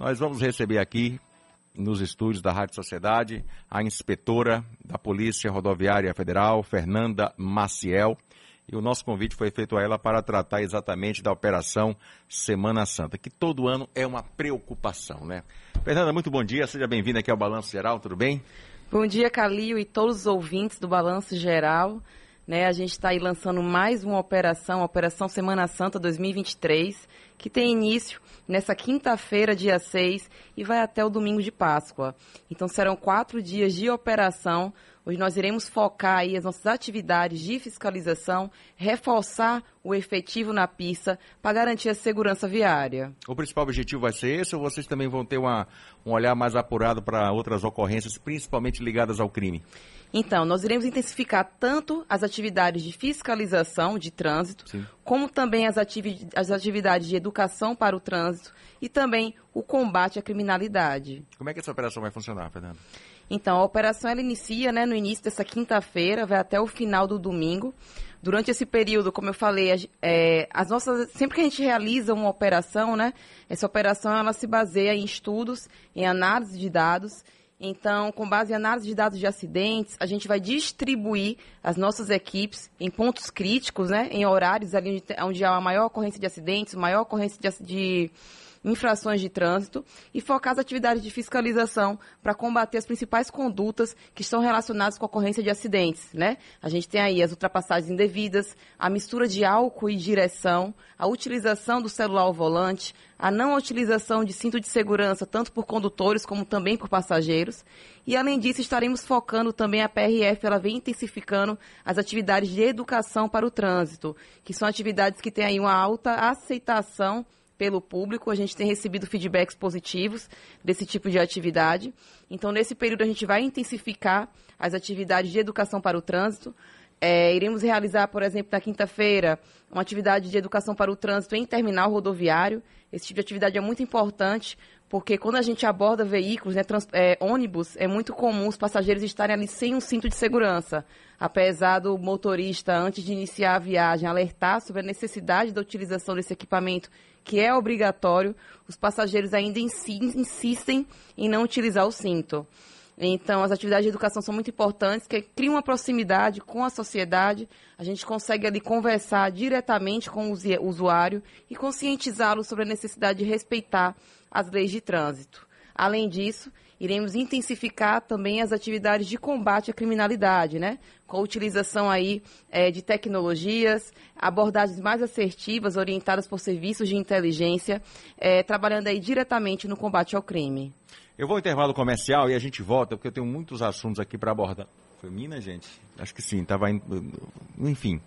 Nós vamos receber aqui nos estúdios da Rádio Sociedade a inspetora da Polícia Rodoviária Federal, Fernanda Maciel. E o nosso convite foi feito a ela para tratar exatamente da operação Semana Santa, que todo ano é uma preocupação, né? Fernanda, muito bom dia, seja bem-vinda aqui ao Balanço Geral, tudo bem? Bom dia, Calil e todos os ouvintes do Balanço Geral. Né, a gente está aí lançando mais uma operação, a Operação Semana Santa 2023, que tem início nessa quinta-feira, dia 6, e vai até o domingo de Páscoa. Então serão quatro dias de operação, onde nós iremos focar aí as nossas atividades de fiscalização, reforçar o efetivo na pista para garantir a segurança viária. O principal objetivo vai ser esse ou vocês também vão ter uma, um olhar mais apurado para outras ocorrências, principalmente ligadas ao crime? Então, nós iremos intensificar tanto as atividades de fiscalização de trânsito, Sim. como também as, ativi as atividades de educação para o trânsito e também o combate à criminalidade. Como é que essa operação vai funcionar, Fernando? Então, a operação ela inicia né, no início dessa quinta-feira, vai até o final do domingo. Durante esse período, como eu falei, é, as nossas, sempre que a gente realiza uma operação, né, essa operação ela se baseia em estudos, em análise de dados então, com base em análise de dados de acidentes, a gente vai distribuir as nossas equipes em pontos críticos, né, em horários ali onde há a maior ocorrência de acidentes, maior ocorrência de, de infrações de trânsito e focar as atividades de fiscalização para combater as principais condutas que estão relacionadas com a ocorrência de acidentes, né? A gente tem aí as ultrapassagens indevidas, a mistura de álcool e direção, a utilização do celular ao volante, a não utilização de cinto de segurança, tanto por condutores como também por passageiros. E, além disso, estaremos focando também a PRF, ela vem intensificando as atividades de educação para o trânsito, que são atividades que têm aí uma alta aceitação pelo público. A gente tem recebido feedbacks positivos desse tipo de atividade. Então, nesse período, a gente vai intensificar as atividades de educação para o trânsito. É, iremos realizar, por exemplo, na quinta-feira, uma atividade de educação para o trânsito em terminal rodoviário. Esse tipo de atividade é muito importante, porque quando a gente aborda veículos, né, trans, é, ônibus, é muito comum os passageiros estarem ali sem um cinto de segurança. Apesar do motorista, antes de iniciar a viagem, alertar sobre a necessidade da utilização desse equipamento que é obrigatório, os passageiros ainda insistem em não utilizar o cinto. Então, as atividades de educação são muito importantes, que criam uma proximidade com a sociedade, a gente consegue ali conversar diretamente com o usuário e conscientizá-lo sobre a necessidade de respeitar as leis de trânsito. Além disso, iremos intensificar também as atividades de combate à criminalidade, né? Com a utilização aí é, de tecnologias, abordagens mais assertivas, orientadas por serviços de inteligência, é, trabalhando aí diretamente no combate ao crime. Eu vou ao intervalo comercial e a gente volta, porque eu tenho muitos assuntos aqui para abordar. Foi Minas, gente? Acho que sim, estava enfim.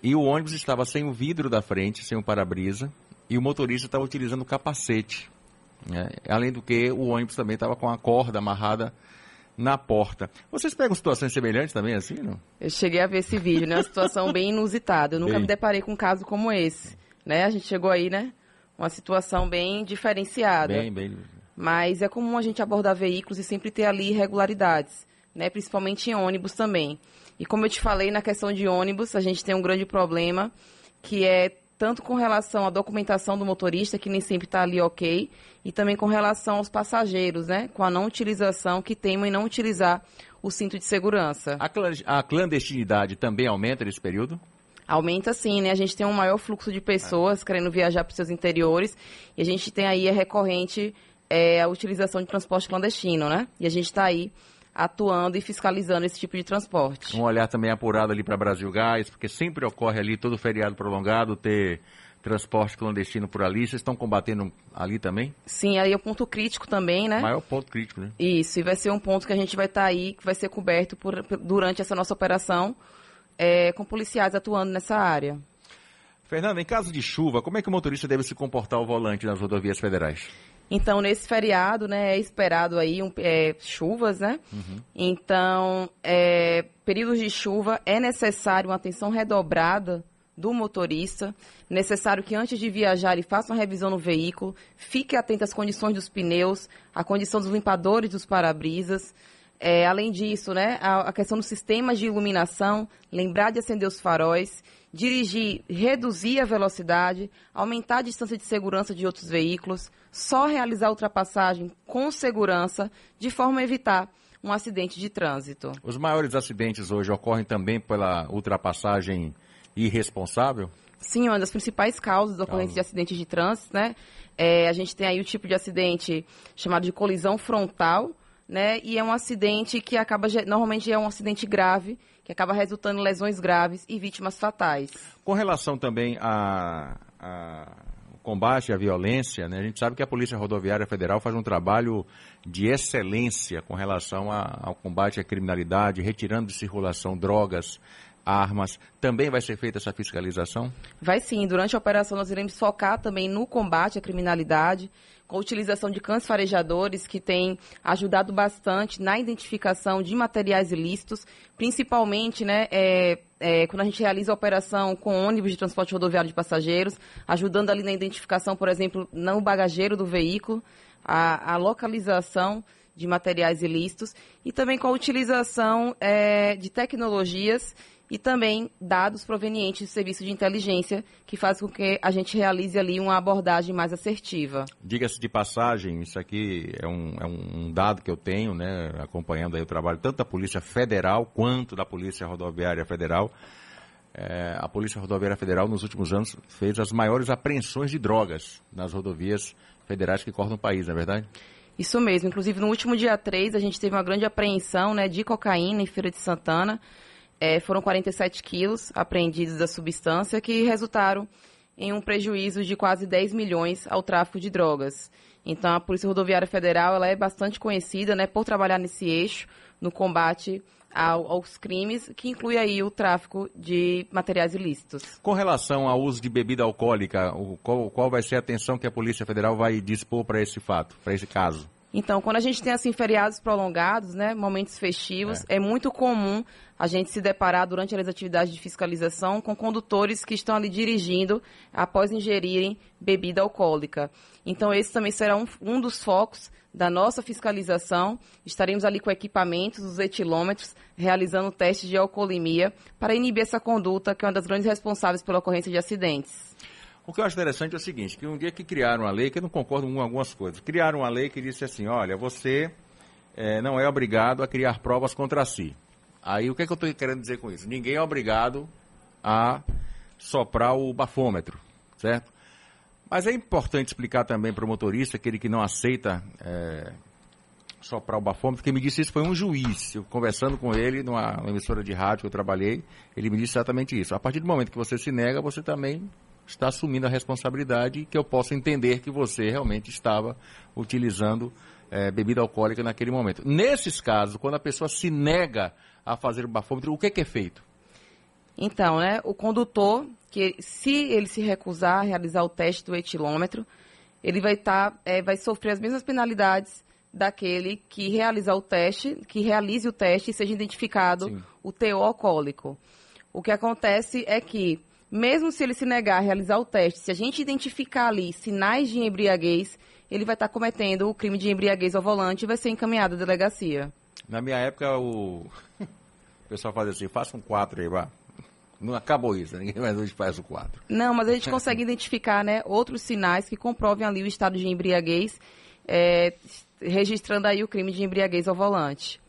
E o ônibus estava sem o vidro da frente, sem o para-brisa, e o motorista estava utilizando o capacete. Né? Além do que, o ônibus também estava com a corda amarrada na porta. Vocês pegam situações semelhantes também, assim, não? Eu cheguei a ver esse vídeo, né? Uma situação bem inusitada. Eu nunca bem... me deparei com um caso como esse. Né? A gente chegou aí, né? Uma situação bem diferenciada. Bem, bem. Mas é comum a gente abordar veículos e sempre ter ali irregularidades, né? Principalmente em ônibus também. E como eu te falei, na questão de ônibus, a gente tem um grande problema, que é tanto com relação à documentação do motorista, que nem sempre está ali ok, e também com relação aos passageiros, né? Com a não utilização, que temem em não utilizar o cinto de segurança. A clandestinidade também aumenta nesse período? Aumenta sim, né? A gente tem um maior fluxo de pessoas querendo viajar para os seus interiores, e a gente tem aí, é recorrente, é, a utilização de transporte clandestino, né? E a gente está aí atuando e fiscalizando esse tipo de transporte. Um olhar também apurado ali para Brasil Gás, porque sempre ocorre ali todo feriado prolongado ter transporte clandestino por ali. Vocês estão combatendo ali também? Sim, aí é o ponto crítico também, né? Maior ponto crítico, né? Isso, e vai ser um ponto que a gente vai estar tá aí, que vai ser coberto por, durante essa nossa operação, é, com policiais atuando nessa área. Fernando, em caso de chuva, como é que o motorista deve se comportar ao volante nas rodovias federais? Então, nesse feriado, né, é esperado aí um, é, chuvas, né? Uhum. Então, é, períodos de chuva, é necessário uma atenção redobrada do motorista. Necessário que antes de viajar ele faça uma revisão no veículo, fique atento às condições dos pneus, à condição dos limpadores dos para-brisas. É, além disso, né, a, a questão dos sistemas de iluminação, lembrar de acender os faróis, dirigir, reduzir a velocidade, aumentar a distância de segurança de outros veículos, só realizar a ultrapassagem com segurança, de forma a evitar um acidente de trânsito. Os maiores acidentes hoje ocorrem também pela ultrapassagem irresponsável? Sim, uma das principais causas da ocorrência de acidentes de trânsito, né? É, a gente tem aí o tipo de acidente chamado de colisão frontal, né? E é um acidente que acaba, normalmente é um acidente grave, que acaba resultando em lesões graves e vítimas fatais. Com relação também a, a combate à violência, né? a gente sabe que a Polícia Rodoviária Federal faz um trabalho de excelência com relação a, ao combate à criminalidade, retirando de circulação drogas, armas. Também vai ser feita essa fiscalização? Vai sim. Durante a operação nós iremos focar também no combate à criminalidade, com a utilização de cães farejadores, que tem ajudado bastante na identificação de materiais ilícitos, principalmente né, é, é, quando a gente realiza a operação com ônibus de transporte rodoviário de passageiros, ajudando ali na identificação, por exemplo, no bagageiro do veículo, a, a localização de materiais ilícitos e também com a utilização é, de tecnologias e também dados provenientes do serviço de inteligência, que faz com que a gente realize ali uma abordagem mais assertiva. Diga-se de passagem, isso aqui é um, é um dado que eu tenho, né, acompanhando aí o trabalho tanto da Polícia Federal quanto da Polícia Rodoviária Federal. É, a Polícia Rodoviária Federal, nos últimos anos, fez as maiores apreensões de drogas nas rodovias federais que cortam o país, não é verdade? Isso mesmo. Inclusive, no último dia 3, a gente teve uma grande apreensão né, de cocaína em Feira de Santana. É, foram 47 quilos apreendidos da substância que resultaram em um prejuízo de quase 10 milhões ao tráfico de drogas. Então, a Polícia Rodoviária Federal ela é bastante conhecida né, por trabalhar nesse eixo, no combate ao, aos crimes, que inclui aí o tráfico de materiais ilícitos. Com relação ao uso de bebida alcoólica, o, qual, qual vai ser a atenção que a Polícia Federal vai dispor para esse fato, para esse caso? Então, quando a gente tem assim feriados prolongados, né, momentos festivos, é. é. muito comum a gente se deparar durante as atividades de fiscalização com condutores que estão ali dirigindo após ingerirem bebida alcoólica. Então, esse também será um, um dos focos da nossa fiscalização. Estaremos ali com equipamentos, os etilômetros, realizando testes de alcoolemia para inibir essa conduta que é uma das grandes responsáveis pela ocorrência de acidentes. O que eu acho interessante é o seguinte, que um dia que criaram a lei, que eu não concordo com algumas coisas, criaram uma lei que disse assim, olha, você é, não é obrigado a criar provas contra si. Aí o que, é que eu estou querendo dizer com isso? Ninguém é obrigado a soprar o bafômetro, certo? Mas é importante explicar também para o motorista, aquele que não aceita é, soprar o bafômetro, quem me disse isso foi um juiz. Eu conversando com ele numa emissora de rádio que eu trabalhei, ele me disse exatamente isso. A partir do momento que você se nega, você também está assumindo a responsabilidade que eu posso entender que você realmente estava utilizando é, bebida alcoólica naquele momento. Nesses casos, quando a pessoa se nega a fazer o bafômetro, o que, que é feito? Então, né, o condutor, que se ele se recusar a realizar o teste do etilômetro, ele vai, tá, é, vai sofrer as mesmas penalidades daquele que realizar o teste, que realize o teste e seja identificado Sim. o teor alcoólico. O que acontece é que mesmo se ele se negar a realizar o teste, se a gente identificar ali sinais de embriaguez, ele vai estar cometendo o crime de embriaguez ao volante e vai ser encaminhado à delegacia. Na minha época, o, o pessoal fazia assim, faça um 4 aí, vá. Não acabou isso, ninguém mais hoje faz o 4. Não, mas a gente consegue identificar né, outros sinais que comprovem ali o estado de embriaguez, é, registrando aí o crime de embriaguez ao volante.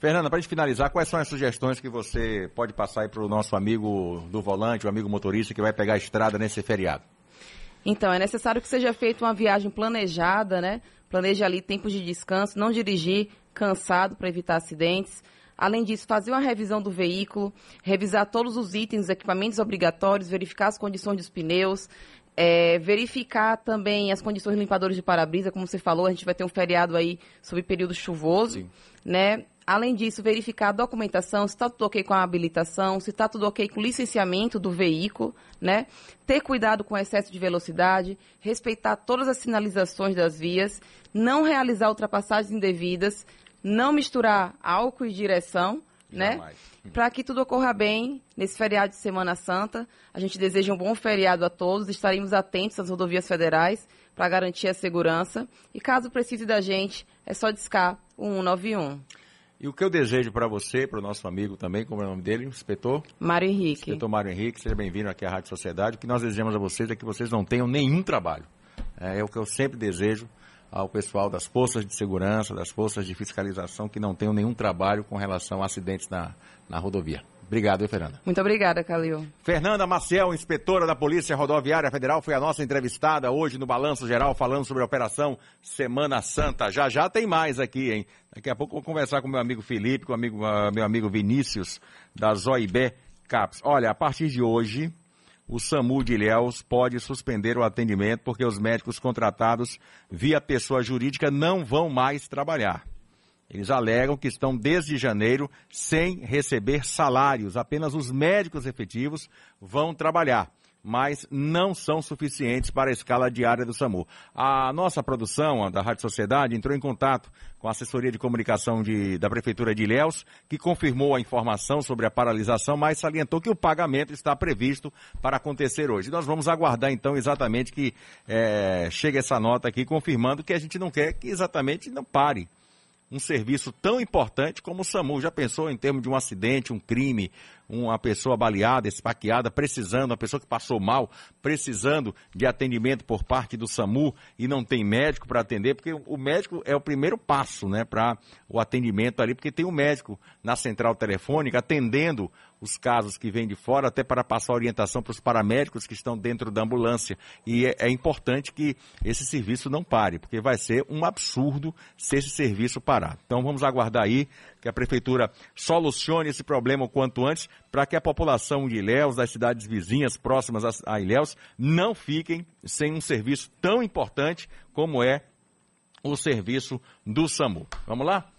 Fernanda, para a gente finalizar, quais são as sugestões que você pode passar para o nosso amigo do volante, o amigo motorista que vai pegar a estrada nesse feriado? Então, é necessário que seja feita uma viagem planejada, né? Planeje ali tempos de descanso, não dirigir cansado para evitar acidentes. Além disso, fazer uma revisão do veículo, revisar todos os itens, equipamentos obrigatórios, verificar as condições dos pneus, é, verificar também as condições limpadores de para-brisa, como você falou, a gente vai ter um feriado aí sob período chuvoso, Sim. né? Além disso, verificar a documentação, se está tudo ok com a habilitação, se está tudo ok com o licenciamento do veículo, né? Ter cuidado com o excesso de velocidade, respeitar todas as sinalizações das vias, não realizar ultrapassagens indevidas, não misturar álcool e direção, né? Né? Para que tudo ocorra bem nesse feriado de Semana Santa. A gente deseja um bom feriado a todos, estaremos atentos às rodovias federais para garantir a segurança. E caso precise da gente, é só discar o 191. E o que eu desejo para você, para o nosso amigo também, como é o nome dele, inspetor? Mário Henrique. Inspetor Mário Henrique, seja bem-vindo aqui à Rádio Sociedade. O que nós desejamos a vocês é que vocês não tenham nenhum trabalho. É, é o que eu sempre desejo ao pessoal das forças de segurança, das forças de fiscalização, que não tenham nenhum trabalho com relação a acidentes na, na rodovia. Obrigado, Fernanda. Muito obrigada, Calil. Fernanda Maciel, inspetora da Polícia Rodoviária Federal, foi a nossa entrevistada hoje no Balanço Geral, falando sobre a Operação Semana Santa. Já já tem mais aqui, hein? Daqui a pouco eu vou conversar com meu amigo Felipe, com amigo, uh, meu amigo Vinícius, da Zoibé Caps. Olha, a partir de hoje, o SAMU de Ilhéus pode suspender o atendimento porque os médicos contratados via pessoa jurídica não vão mais trabalhar. Eles alegam que estão desde janeiro sem receber salários. Apenas os médicos efetivos vão trabalhar, mas não são suficientes para a escala diária do SAMU. A nossa produção, a da Rádio Sociedade, entrou em contato com a assessoria de comunicação de, da Prefeitura de Ilhéus, que confirmou a informação sobre a paralisação, mas salientou que o pagamento está previsto para acontecer hoje. Nós vamos aguardar então exatamente que é, chegue essa nota aqui confirmando que a gente não quer que exatamente não pare um serviço tão importante como o SAMU. Já pensou em termos de um acidente, um crime, uma pessoa baleada, esfaqueada, precisando, uma pessoa que passou mal, precisando de atendimento por parte do SAMU e não tem médico para atender, porque o médico é o primeiro passo, né, para o atendimento ali, porque tem um médico na central telefônica atendendo os casos que vêm de fora, até para passar orientação para os paramédicos que estão dentro da ambulância. E é, é, importante que esse serviço não pare, porque vai ser um absurdo se esse serviço parar. Então vamos aguardar aí que a prefeitura solucione esse problema o quanto antes, para que a população de Ilhéus, das cidades vizinhas próximas a Ilhéus, não fiquem sem um serviço tão importante como é o serviço do SAMU. Vamos lá?